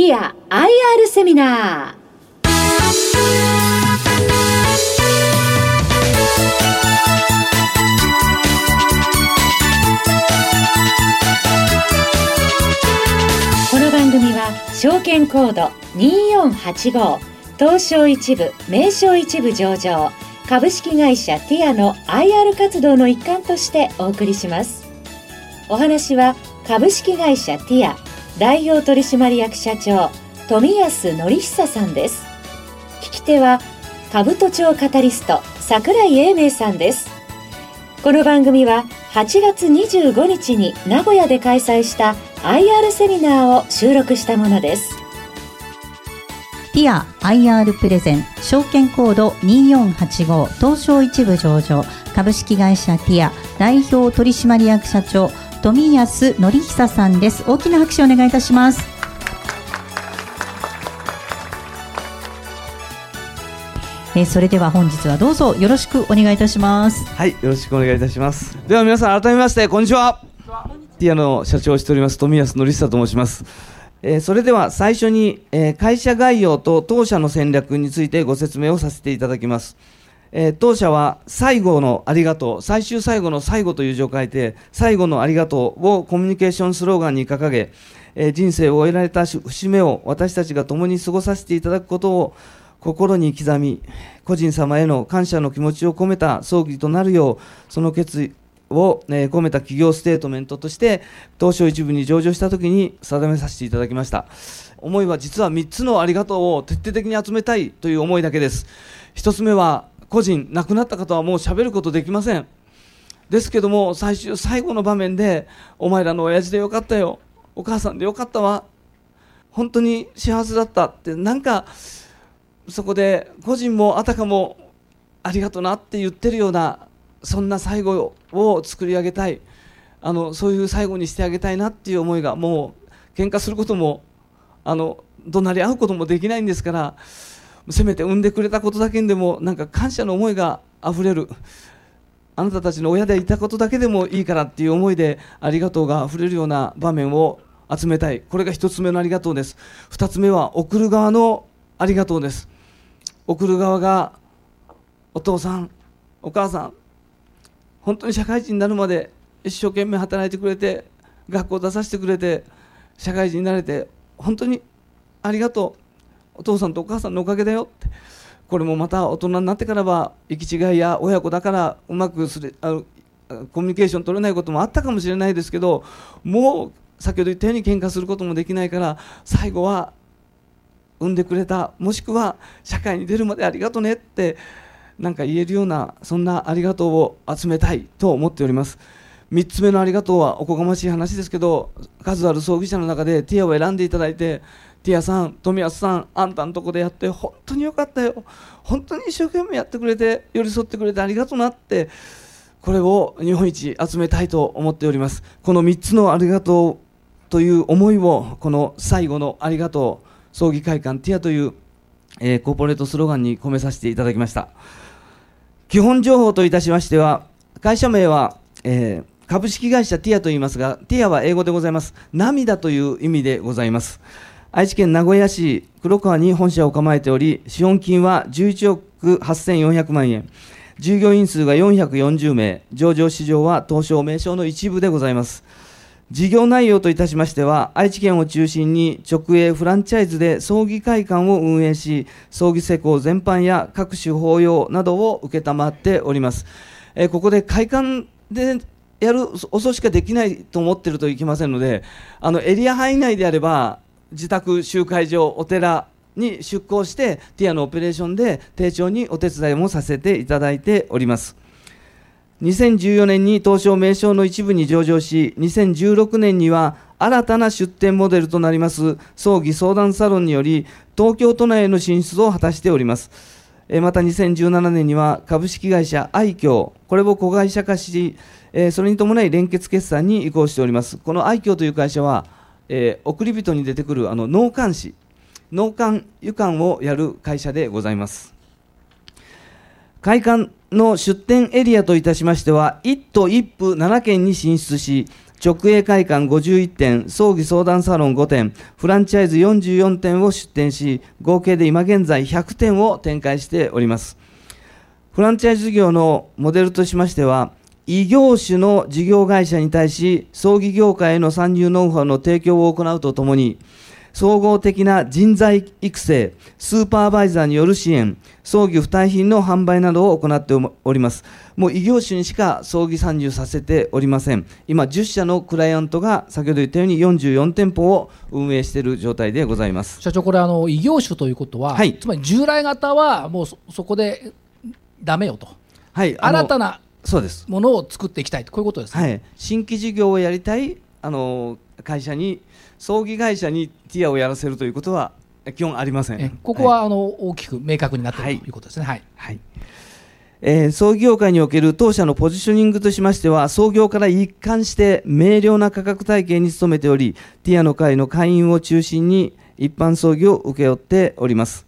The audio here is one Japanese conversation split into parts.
ティア IR セミナー。この番組は証券コード2485東証一部名称一部上場株式会社ティアの IR 活動の一環としてお送りします。お話は株式会社ティア代表取締役社長富安則久さんです。聞き手は兜町カタリスト櫻井英明さんです。この番組は8月25日に名古屋で開催した IR セミナーを収録したものです。ティア IR プレゼン証券コード2485東証一部上場株式会社ティア代表取締役社長富安則久さんです。大きな拍手をお願いいたします。えー、それでは本日はどうぞよろしくお願いいたします。はいよろしくお願いいたします。では皆さん改めましてこんにちは。ティアの社長をしております富安則久と申します。えー、それでは最初に、えー、会社概要と当社の戦略についてご説明をさせていただきます。えー、当社は最後のありがとう、最終最後の最後という字を書いて、最後のありがとうをコミュニケーションスローガンに掲げ、えー、人生を終えられた節目を私たちが共に過ごさせていただくことを心に刻み、個人様への感謝の気持ちを込めた葬儀となるよう、その決意を、え込めた企業ステートメントとして東証一部に上場したときに定めさせていただきました。思いは実は3つのありがとうを徹底的に集めたいという思いだけです。1つ目は個人亡くなった方はもう喋ることできません。ですけども最終最後の場面でお前らの親父でよかったよ。お母さんでよかったわ。本当に幸せだったって。なんかそこで個人もあたかもありがとなって言ってるようなそんな最後を作り上げたい。あのそういう最後にしてあげたいなっていう思いがもう喧嘩することもあの怒鳴り合うこともできないんですからせめて産んでくれたことだけにでもなんか感謝の思いがあふれる。あなたたちの親でいたことだけでもいいからっていう思いでありがとうがあふれるような場面を集めたい。これが1つ目のありがとうです。2つ目は送る側のありがとうです。送る側がお父さんお母さん本当に社会人になるまで一生懸命働いてくれて学校出させてくれて社会人になれて本当にありがとう。お父さんとお母さんのおかげだよって。これもまた大人になってからは行き違いや親子だからうまくすれあコミュニケーション取れないこともあったかもしれないですけどもう先ほど言ったように喧嘩することもできないから最後は産んでくれたもしくは社会に出るまでありがとねってなんか言えるようなそんなありがとうを集めたいと思っております。3つ目のありがとうはおこがましい話ですけど数ある葬儀者の中でティアを選んでいただいてティアさん富安さんあんたのとこでやって本当によかったよ本当に一生懸命やってくれて寄り添ってくれてありがとうなってこれを日本一集めたいと思っておりますこの3つのありがとうという思いをこの最後のありがとう葬儀会館ティアという、えー、コーポレートスローガンに込めさせていただきました基本情報といたしましては、会社名は、えー、株式会社ティアと言いますが、ティアは英語でございます。涙という意味でございます。愛知県名古屋市黒川に本社を構えており、資本金は11億8400万円。従業員数が440名、上場市場は東証名称の一部でございます。事業内容といたしましては、愛知県を中心に直営フランチャイズで葬儀会館を運営し、葬儀施工全般や各種法要などを承っております。えここで会館でやるお葬しかできないと思っているといけませんので、あのエリア範囲内であれば、自宅集会場、お寺に出向して、ティアのオペレーションで丁重にお手伝いもさせていただいております。2014年に東証名称の一部に上場し、2016年には新たな出店モデルとなります葬儀相談サロンにより、東京都内への進出を果たしております。また2017年には株式会社愛嬌、これを子会社化し、それに伴い連結決算に移行しております。この愛嬌という会社は、えー、送り人に出てくるあの納棺師、納棺湯館をやる会社でございます。会館の出店エリアといたしましては、1都1府7県に進出し、直営会館51店、葬儀相談サロン5店、フランチャイズ44店を出店し、合計で今現在100店を展開しております。フランチャイズ業のモデルとしましては、異業種の事業会社に対し、葬儀業界への参入ノウハウの提供を行うとともに、総合的な人材育成、スーパーバイザーによる支援、葬儀付帯品の販売などを行っております。もう異業種にしか葬儀参入させておりません。今、10社のクライアントが先ほど言ったように44店舗を運営している状態でございます社長、これあの、異業種ということは、はい、つまり従来型はもうそこでだめよと、はい、新たなそうです。ものを作っていきたいと、こういうことです、ね、はい、新規事業をやりたいあの会社に葬儀会社にティアをやらせるということは基本ありません。ここは、はい、あの大きく明確になっているということですね。はい、はい。えー、創業界における当社のポジショニングとしましては、創業から一貫して明瞭な価格体系に努めており、ティアの会の会員を中心に一般葬儀を請け負っております。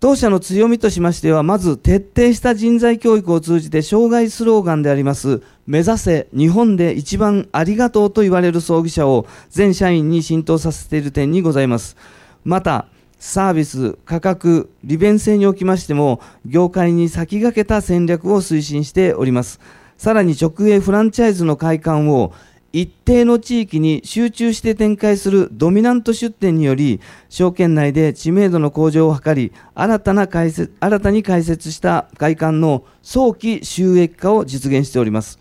当社の強みとしましては、まず徹底した人材教育を通じて、障害スローガンであります、目指せ日本で一番ありがとうと言われる葬儀者を全社員に浸透させている点にございます。また、サービス、価格、利便性におきましても、業界に先駆けた戦略を推進しております。さらに直営フランチャイズの開館を一定の地域に集中して展開するドミナント出店により、証券内で知名度の向上を図り、新たな開設新たに開設した会館の早期収益化を実現しております。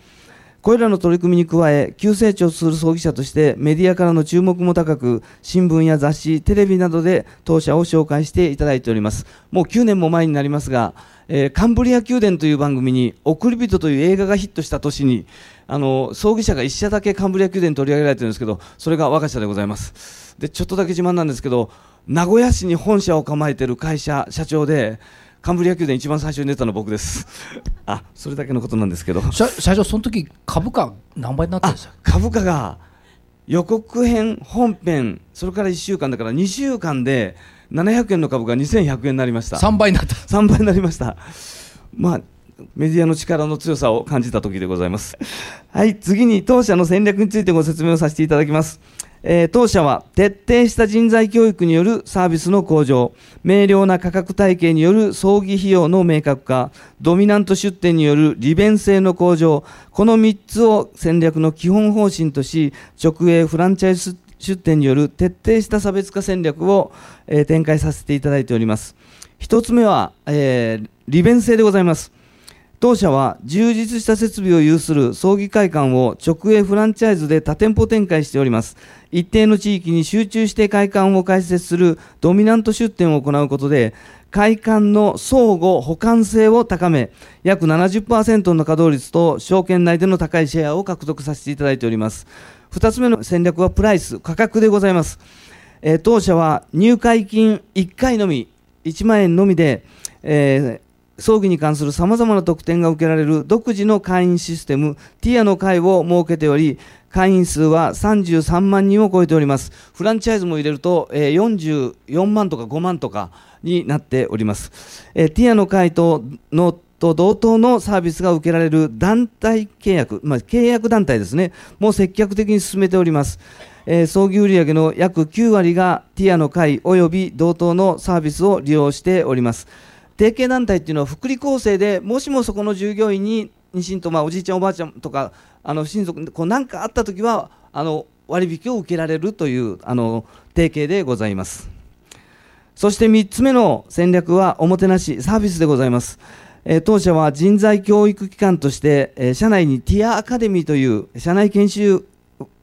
これらの取り組みに加え、急成長する葬儀者としてメディアからの注目も高く、新聞や雑誌、テレビなどで当社を紹介していただいております。もう9年も前になりますが、えー、カンブリア宮殿という番組に、送り人という映画がヒットした年に、あの葬儀社が1社だけカンブリア宮殿に取り上げられているんですけど、それが我が社でございます。で、ちょっとだけ自慢なんですけど、名古屋市に本社を構えている会社、社長で、カンブリア宮殿一番最初に出たの僕です。あ、それだけのことなんですけど。社長、その時株価何倍になったんですか株価が予告編、本編、それから1週間だから2週間で700円の株が2100円になりました。3倍になった。3倍になりました。まあ、メディアの力の強さを感じた時でございます。はい、次に当社の戦略についてご説明をさせていただきます。え、当社は徹底した人材教育によるサービスの向上、明瞭な価格体系による葬儀費用の明確化、ドミナント出店による利便性の向上、この3つを戦略の基本方針とし、直営フランチャイズ出店による徹底した差別化戦略を、え、展開させていただいております。1つ目は、えー、利便性でございます。当社は充実した設備を有する葬儀会館を直営フランチャイズで多店舗展開しております。一定の地域に集中して会館を開設するドミナント出店を行うことで、会館の相互補完性を高め、約70%の稼働率と証券内での高いシェアを獲得させていただいております。二つ目の戦略はプライス、価格でございます。えー、当社は入会金1回のみ、1万円のみで、えー葬儀に関するさまざまな特典が受けられる独自の会員システム、ティアの会を設けており、会員数は33万人を超えております。フランチャイズも入れると、えー、44万とか5万とかになっております。えー、ティアの会とのと同等のサービスが受けられる団体契約、まあ、契約団体ですね、もう積極的に進めております。えー、葬儀売上の約9割がティアの会及び同等のサービスを利用しております。提携団体っていうのは福利厚生でもしもそこの従業員に妊娠と、まあ、おじいちゃんおばあちゃんとかあの親族こう何かあった時はあの割引を受けられるというあの提携でございます。そして3つ目の戦略はおもてなしサービスでございます、え、当社は人材教育機関として、え、社内にティアアカデミーという社内研修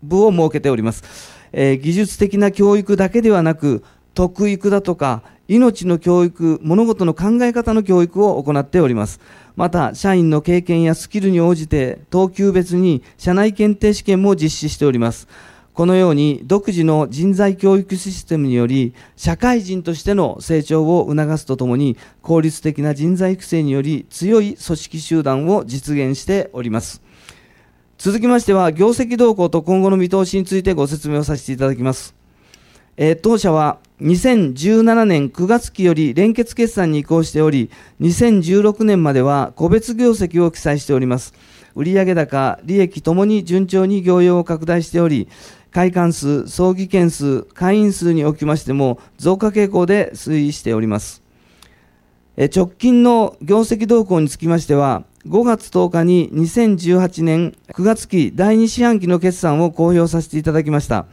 部を設けております、え、技術的な教育だけではなく徳育だとか命の教育、物事の考え方の教育を行っております。また、社員の経験やスキルに応じて、等級別に社内検定試験も実施しております。このように、独自の人材教育システムにより、社会人としての成長を促すとともに、効率的な人材育成により、強い組織集団を実現しております。続きましては、業績動向と今後の見通しについてご説明をさせていただきます。えー、当社は2017年9月期より連結決算に移行しており、2016年までは個別業績を記載しております。売上高、利益ともに順調に業用を拡大しており、会館数、葬儀件数、会員数におきましても増加傾向で推移しております。直近の業績動向につきましては、5月10日に2018年9月期第2四半期の決算を公表させていただきました。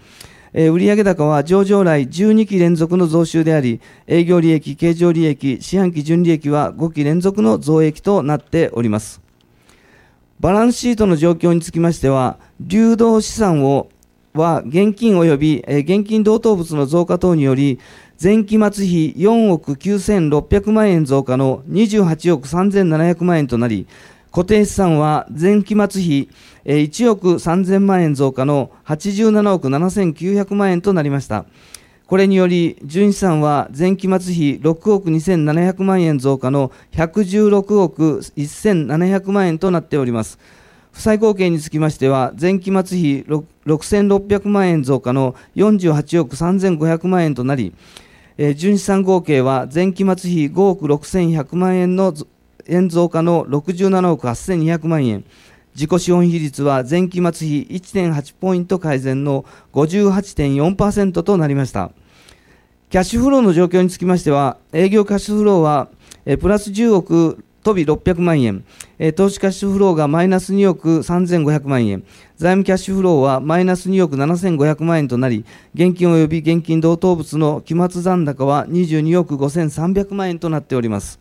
えー、売上高は上場来12期連続の増収であり、営業利益、経常利益、四半期純利益は5期連続の増益となっております。バランスシートの状況につきましては、流動資産をは現金及び、えー、現金同等物の増加等により、前期末比4億9600万円増加の28億3700万円となり、固定資産は前期末比1億3000万円増加の87億7900万円となりました。これにより、純資産は前期末比6億2700万円増加の116億1700万円となっております。負債合計につきましては、前期末比6600万円増加の48億3500万円となり、純資産合計は前期末比5億6100万円の円増加の67億8200万円、自己資本比率は前期末比1.8ポイント改善の58.4%となりました。キャッシュフローの状況につきましては、営業キャッシュフローはえプラス10億飛び600万円、え投資キャッシュフローがマイナス2億3500万円、財務キャッシュフローはマイナス2億7500万円となり、現金及び現金同等物の期末残高は22億5300万円となっております。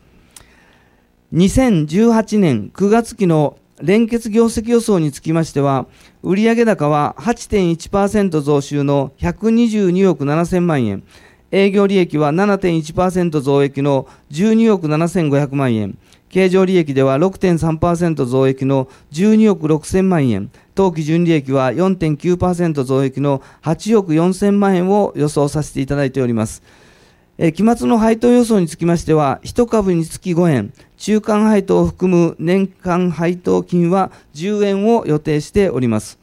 2018年9月期の連結業績予想につきましては、売上高は8.1%増収の122億7000万円、営業利益は7.1%増益の12億7500万円、経常利益では6.3%増益の12億6000万円、当期純利益は4.9%増益の8億4000万円を予想させていただいております。え期末の配当予想につきましては、1株につき5円、中間配当を含む年間配当金は10円を予定しております。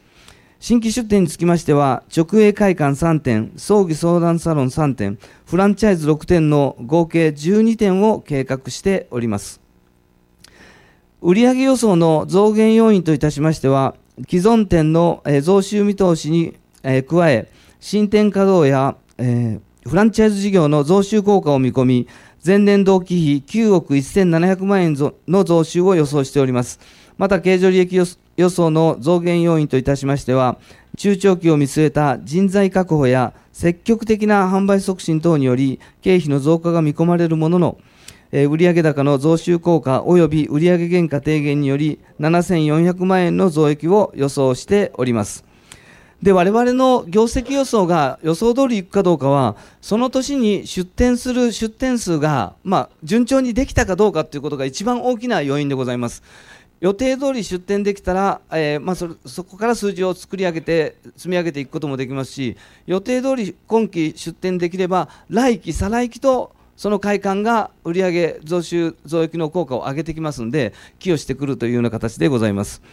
新規出店につきましては、直営会館3店、葬儀相談サロン3店、フランチャイズ6店の合計12店を計画しております。売上予想の増減要因といたしましては、既存店の増収見通しに加え、新店稼働や、えーフランチャイズ事業の増収効果を見込み、前年同期比9億1700万円の増収を予想しております。また、経常利益予想の増減要因といたしましては、中長期を見据えた人材確保や積極的な販売促進等により、経費の増加が見込まれるものの、売上高の増収効果及び売上原価低減により、7400万円の増益を予想しております。で我々の業績予想が予想通りいくかどうかはその年に出店する出店数が、まあ、順調にできたかどうかということが一番大きな要因でございます。予定通り出店できたら、えー、まあ、そそこから数字を作り上げて積み上げていくこともできますし予定通り今期出店できれば来期再来期とその会館が売上増収増益の効果を上げてきますので寄与してくるというような形でございます。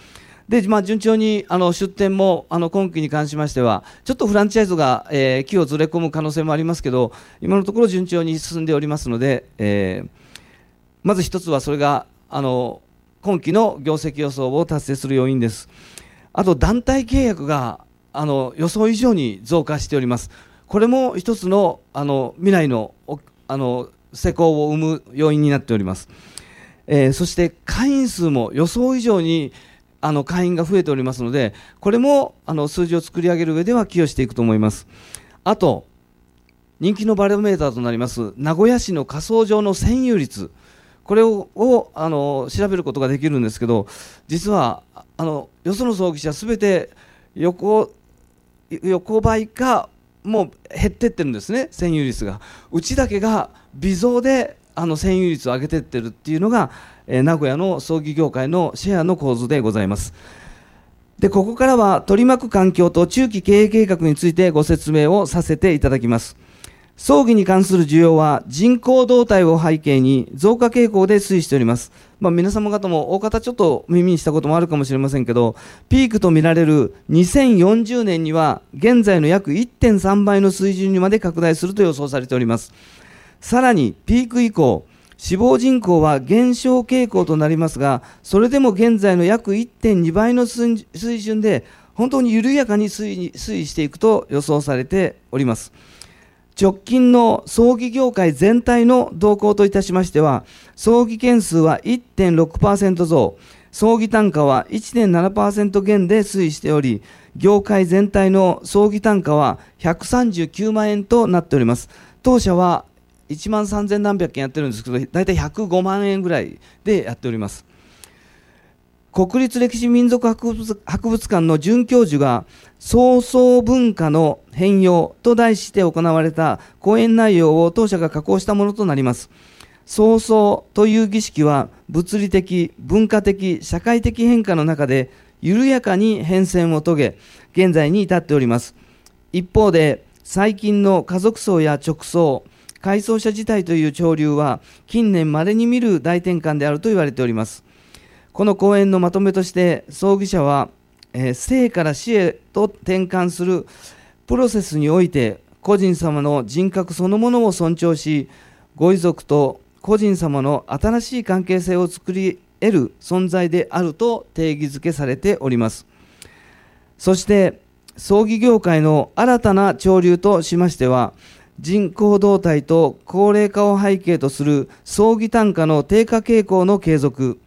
で、まあ、順調にあの出店もあの今期に関しましては、ちょっとフランチャイズが、えー、木をずれ込む可能性もありますけど、今のところ順調に進んでおりますので、えー、まず一つはそれがあの今期の業績予想を達成する要因です。あと、団体契約があの予想以上に増加しております。これも一つのあの未来のあの施工を生む要因になっております。えー、そして会員数も予想以上にあの会員が増えておりますので、これもあの数字を作り上げる上では寄与していくと思います。あと、人気のバロメーターとなります名古屋市の仮想上の占有率、これをあの調べることができるんですけど、実はあのよその葬儀社すべて横横ばいかもう減ってってるんですね、占有率が。うちだけが微増であの占有率を上げてってるっていうのが、え、名古屋の葬儀業界のシェアの構図でございます。で、ここからは取り巻く環境と中期経営計画についてご説明をさせていただきます。葬儀に関する需要は人口動態を背景に増加傾向で推移しております。まあ、皆様方も大方ちょっと耳にしたこともあるかもしれませんけど、ピークとみられる2040年には現在の約1.3倍の水準にまで拡大すると予想されております。さらにピーク以降、死亡人口は減少傾向となりますが、それでも現在の約1.2倍の水準で、本当に緩やかに推移していくと予想されております。直近の葬儀業界全体の動向といたしましては、葬儀件数は1.6%増、葬儀単価は1.7%減で推移しており、業界全体の葬儀単価は139万円となっております。当社は1万3000何百件やってるんですけど、大体105万円ぐらいでやっております。国立歴史民族博物館の准教授が、創造文化の変容と題して行われた講演内容を当社が加工したものとなります。創造という儀式は物理的、文化的、社会的変化の中で緩やかに変遷を遂げ、現在に至っております。一方で、最近の家族葬や直葬、改装者自体という潮流は近年まれに見る大転換であると言われております。この講演のまとめとして葬儀者は、えー、生から死へと転換するプロセスにおいて個人様の人格そのものを尊重しご遺族と個人様の新しい関係性を作り得る存在であると定義づけされておりますそして葬儀業界の新たな潮流としましては人口動態と高齢化を背景とする葬儀単価の低下傾向の継続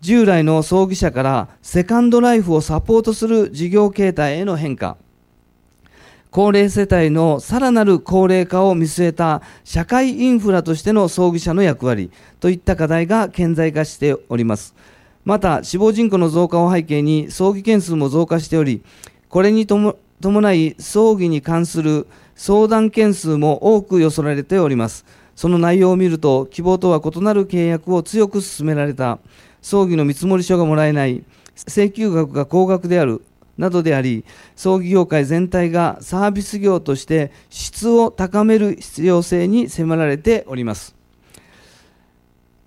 従来の葬儀者からセカンドライフをサポートする事業形態への変化、高齢世帯のさらなる高齢化を見据えた社会インフラとしての葬儀者の役割といった課題が顕在化しております。また、死亡人口の増加を背景に葬儀件数も増加しており、これに伴い葬儀に関する相談件数も多く寄せられております。その内容を見ると、希望とは異なる契約を強く進められた葬儀の見積書がもらえない、請求額が高額であるなどであり、葬儀業界全体がサービス業として質を高める必要性に迫られております。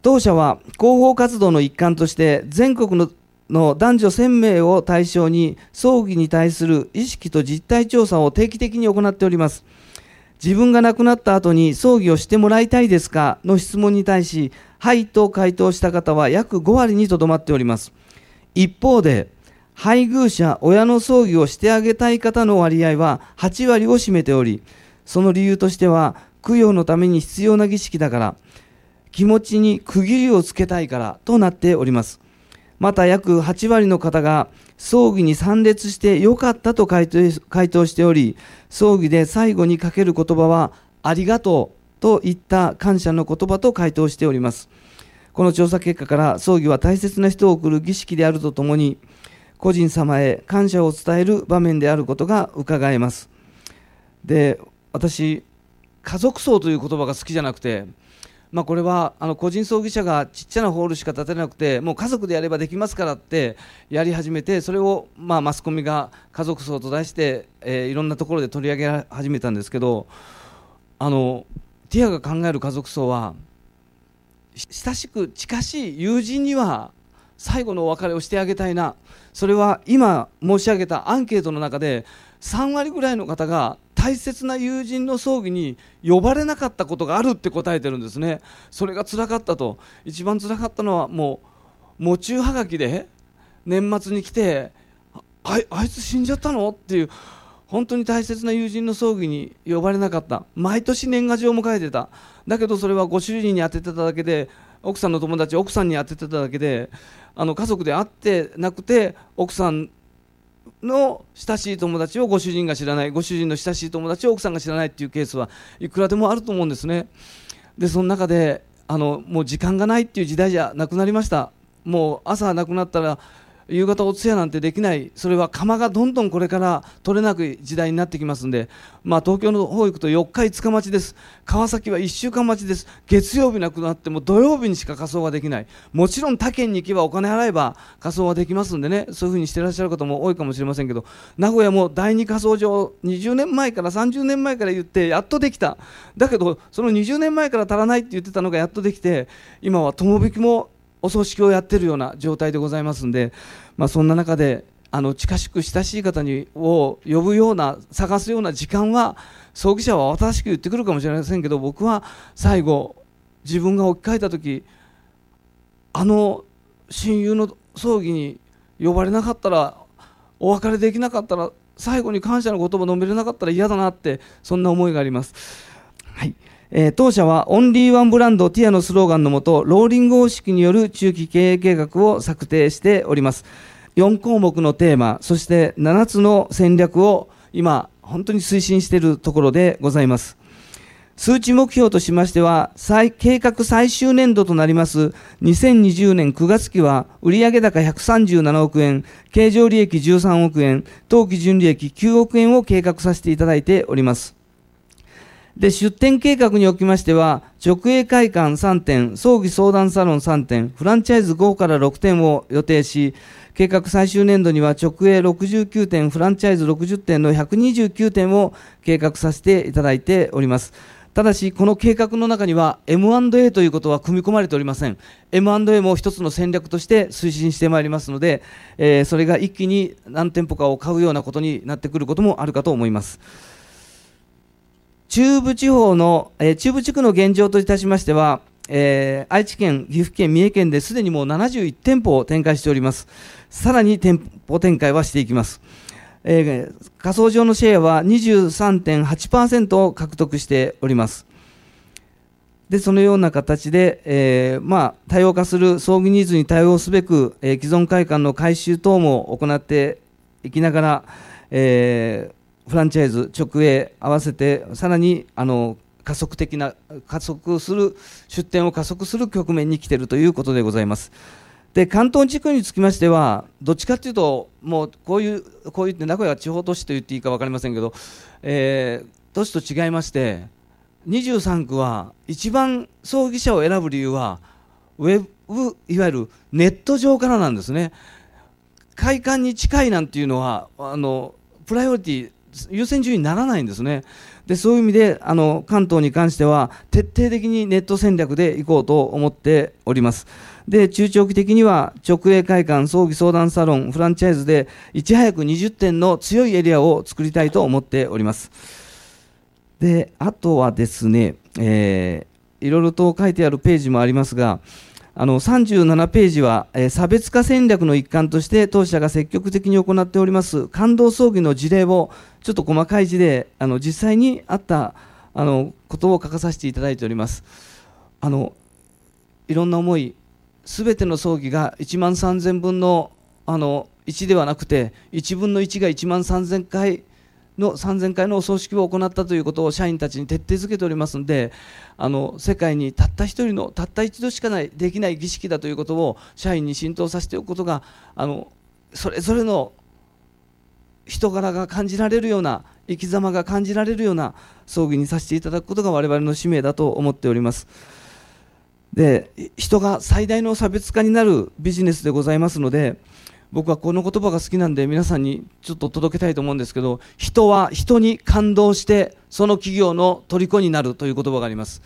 当社は広報活動の一環として全国のの男女1000名を対象に葬儀に対する意識と実態調査を定期的に行っております。自分が亡くなった後に葬儀をしてもらいたいですか？の質問に対し、はいと回答した方は約5割にとどまっております。一方で、配偶者、親の葬儀をしてあげたい方の割合は8割を占めており、その理由としては、供養のために必要な儀式だから、気持ちに区切りをつけたいからとなっております。また約8割の方が葬儀に参列してよかったと回答しており、葬儀で最後にかける言葉は、ありがとうといった感謝の言葉と回答しております。この調査結果から葬儀は大切な人を送る儀式であるとともに個人様へ感謝を伝える場面であることが伺えます。で私家族葬という言葉が好きじゃなくてまあ、これはあの個人葬儀社がちっちゃなホールしか建てなくてもう家族でやればできますからってやり始めてそれをまあマスコミが家族葬と題して、えー、いろんなところで取り上げ始めたんですけどあのティアが考える家族葬は親しく近しい友人には最後のお別れをしてあげたいな。それは今申し上げたアンケートの中で3割ぐらいの方が大切な友人の葬儀に呼ばれなかったことがあるって答えてるんですね。それが辛かったと。一番辛かったのはもう喪中はがきで年末に来てああいつ死んじゃったの？っていう本当に大切な友人の葬儀に呼ばれなかった。毎年年賀状も書いてた。だけどそれはご主人に当ててただけで奥さんの友達奥さんに当ててただけであの家族で会ってなくて奥さんの親しい友達をご主人が知らないご主人の親しい友達を奥さんが知らないっていうケースはいくらでもあると思うんですね。でその中であのもう時間がないっていう時代じゃなくなりました。もう朝亡くなったら夕方お通夜なんてできない。それは釜がどんどんこれから取れなく時代になってきますんで、まあ、東京の方行くと4日5日待ちです。川崎は1週間待ちです。月曜日なくなっても土曜日にしか仮装ができない。もちろん他県に行けばお金払えば仮装はできますんでね。そういうふうにしてらっしゃる方も多いかもしれませんけど。名古屋も第2仮装場20年前から30年前から言ってやっとできた。だけどその20年前から足らないって言ってたのがやっとできて今は友引きもお葬式をやってるような状態でございますんで、まあ、そんな中であの近しく親しい方にを呼ぶような探すような時間は葬儀社は新しく言ってくるかもしれませんけど僕は最後自分が置き換えた時あの親友の葬儀に呼ばれなかったらお別れできなかったら最後に感謝の言葉を述べれなかったら嫌だなってそんな思いがあります。はいえー、当社はオンリーワンブランドティアのスローガンのもとローリング方式による中期経営計画を策定しております。4項目のテーマそして7つの戦略を今本当に推進しているところでございます。数値目標としましては、計画最終年度となります。2020年9月期は、売上高137億円、経常利益13億円、当期純利益9億円を計画させていただいております。で、出店計画におきましては、直営会館3点、葬儀相談サロン3点、フランチャイズ5から6点を予定し、計画最終年度には直営69点、フランチャイズ60点の129点を計画させていただいております。ただし、この計画の中には M&A ということは組み込まれておりません。M&A も一つの戦略として推進してまいりますので、えー、それが一気に何店舗かを買うようなことになってくることもあるかと思います。中部地方の、えー、中部地区の現状といたしましては、えー、愛知県、岐阜県、三重県ですでにもう71店舗を展開しております。さらに店舗展開はしていきます。えー、仮想上のシェアは23.8%を獲得しております。で、そのような形で、えー、まあ、多様化する葬儀ニーズに対応すべく、えー、既存会館の改修等も行っていきながら、えー、フランチャイズ、直営合わせて、さらに、あの、加速的な、加速する、出店を加速する局面に来ているということでございます。で関東地区につきましては、どっちかというと、もうこういう、こういって名古屋は地方都市と言っていいか分かりませんけど、えー、都市と違いまして、23区は一番葬儀者を選ぶ理由は、ウェブ、いわゆるネット上からなんですね。会館に近いなんていうのは、あのプライオリティ、優先順位にならないんですね。でそういう意味であの関東に関しては徹底的にネット戦略でいこうと思っております。で、中長期的には直営会館、葬儀相談サロン、フランチャイズでいち早く20点の強いエリアを作りたいと思っております。で、あとはですね、えー、いろいろと書いてあるページもありますが、あの37ページは、えー、差別化戦略の一環として当社が積極的に行っております感動葬儀の事例をちょっと細かい字であの実際にあったあのことを書かさせていただいております。あのいろんな思いすべての葬儀が1万3000分のあの1ではなくて1分の1が1万3000回の3000回のお葬式を行ったということを社員たちに徹底づけておりますのであの世界にたった一人のたった一度しかないできない儀式だということを社員に浸透させておくことがあのそれぞれの人柄が感じられるような生き様が感じられるような葬儀にさせていただくことが我々の使命だと思っております。で人が最大の差別化になるビジネスでございますので僕はこの言葉が好きなんで皆さんにちょっと届けたいと思うんですけど人は人に感動してその企業の虜になるという言葉があります。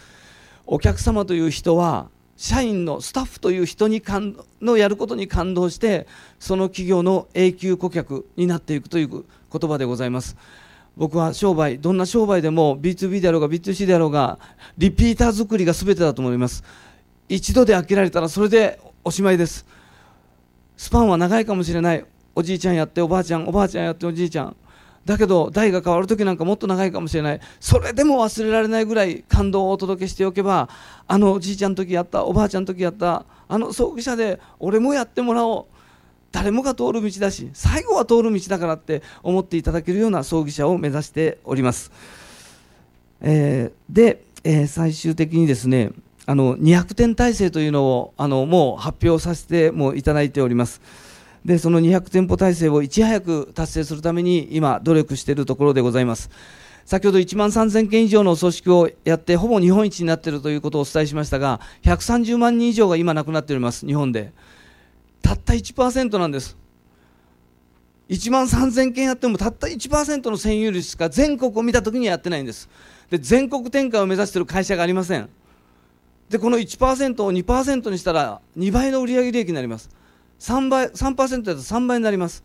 お客様という人は社員のスタッフという人に感のやることに感動してその企業の永久顧客になっていくという言葉でございます。僕は商売どんな商売でも B2B であろうが B2C であろうがリピーター作りが全てだと思います。一度で飽きられたらそれでおしまいです。スパンは長いかもしれない。おじいちゃんやっておばあちゃんおばあちゃんやっておじいちゃん。だけど代が変わる時なんかもっと長いかもしれない。それでも忘れられないぐらい感動をお届けしておけばあのおじいちゃんの時やったおばあちゃんの時やったあの葬儀社で俺もやってもらおう。誰もが通る道だし最後は通る道だからって思っていただけるような葬儀社を目指しております、えー、で、えー、最終的にですねあの200点体制というのをあのもう発表させてもいただいております。でその200店舗体制をいち早く達成するために今、努力しているところでございます。先ほど1万3000件以上の組織をやってほぼ日本一になっているということをお伝えしましたが130万人以上が今亡くなっております日本でたった1%なんです1万3000件やってもたった1%の占有率しか全国を見たときにやってないんですで全国展開を目指している会社がありませんでこの1%を2%にしたら2倍の売上利益になります。3倍3%だと3倍になります。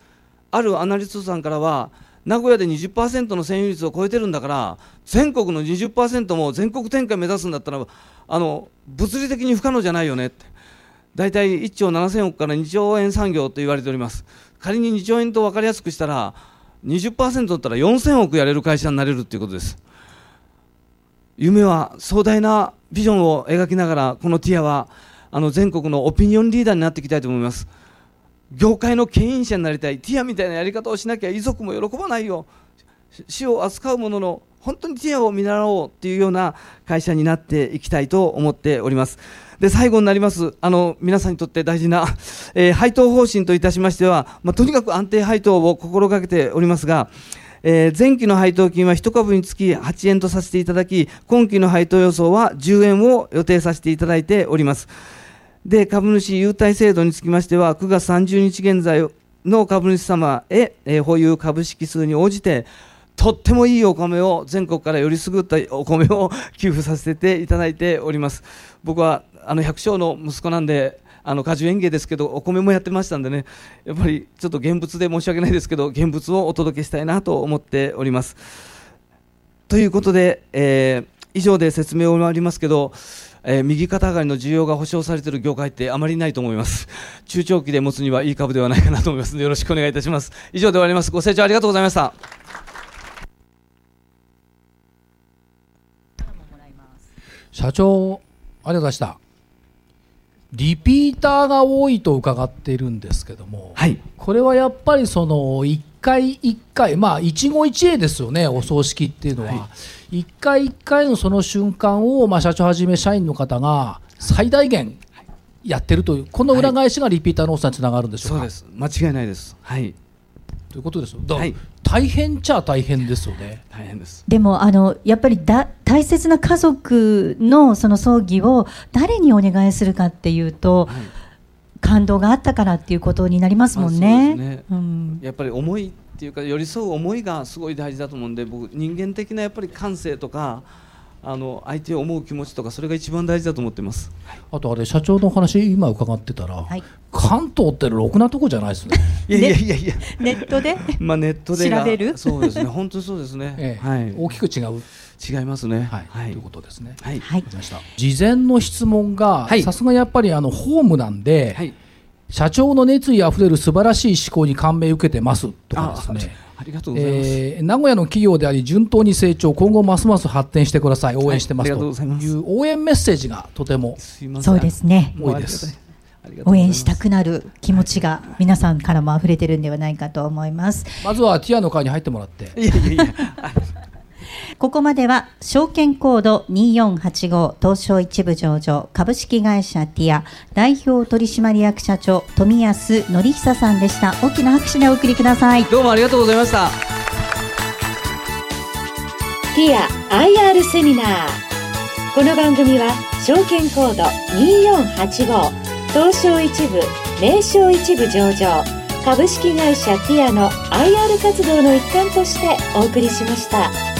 あるアナリストさんからは名古屋で20%の占有率を超えてるんだから全国の20%も全国展開目指すんだったらあの物理的に不可能じゃないよねって。大体1兆7000億から2兆円産業と言われております。仮に2兆円と分かりやすくしたら20%だったら4000億やれる会社になれるということです。夢は壮大なビジョンを描きながらこのティアはあの全国のオピニオンリーダーになっていきたいと思います。業界の牽引者になりたいティアみたいなやり方をしなきゃ遺族も喜ばないよ。死を扱うものの本当にティアを見習おうっていうような会社になっていきたいと思っております。で最後になります。あの皆さんにとって大事な、えー、配当方針といたしましては、まあ、とにかく安定配当を心がけておりますがえー、前期の配当金は1株につき8円とさせていただき、今期の配当予想は10円を予定させていただいております。で、株主優待制度につきましては、9月30日現在の株主様へ、えー、保有株式数に応じて、とってもいいお米を全国からよりすぐったお米を給付させていただいております。僕はあの百姓の息子なんであの果樹園芸ですけどお米もやってましたんでねやっぱりちょっと現物で申し訳ないですけど現物をお届けしたいなと思っております。ということで、えー、以上で説明を終わりますけど、えー、右肩上がりの需要が保証されている業界ってあまりないと思います。中長期で持つにはいい株ではないかなと思いますのでよろしくお願いいたします。以上で終わります。ご清聴ありがとうございました。社長ありがとうございました。リピーターが多いと伺っているんですけども、はい、これはやっぱりその1回1回まあ一期一会ですよねお葬式っていうのは、はい、1回1回のその瞬間を、まあ、社長はじめ社員の方が最大限やってるというこの裏返しがリピーターの多さにつながるんでしょうか、はい、そうです。間違いないです。はいということですよ。はい、大変っちゃ大変ですよね。大変です。でもあのやっぱりだ大切な家族のその葬儀を誰にお願いするかっていうと。はい、感動があったからっていうことになりますもんね。ねうん、やっぱり思いっていうか寄り添う思いがすごい大事だと思うんで僕人間的なやっぱり感性とかあの相手を思う気持ちとかそれが一番大事だと思ってます。あとあれ社長のお話今伺ってたら、はい、関東ってろくなとこじゃないですね。いやいやいやいや。ネットで？まあネットで調べる？そうですね。本当にそうですね。ええ、はい。大きく違う。違いますね。はい。はい、ということですね。はい。はい。事前の質問がさすがやっぱりあのホームなんで、はい、社長の熱意あふれる素晴らしい思考に感銘を受けてますとかですね。ありがとうございます、えー、名古屋の企業であり順当に成長今後ますます発展してください。応援してます、はい、という応援メッセージがとてもそうですね多いです。応援したくなる気持ちが皆さんからも溢れてるんではないかと思います。まずはティアの会に入ってもらっていやいやいやここまでは証券コード2485東証一部上場株式会社ティア代表取締役社長富安則久さんでした。大きな拍手でお送りください。どうもありがとうございました。ティア IR セミナー。この番組は証券コード2485東証一部名称一部上場。株式会社ティアの IR 活動の一環としてお送りしました。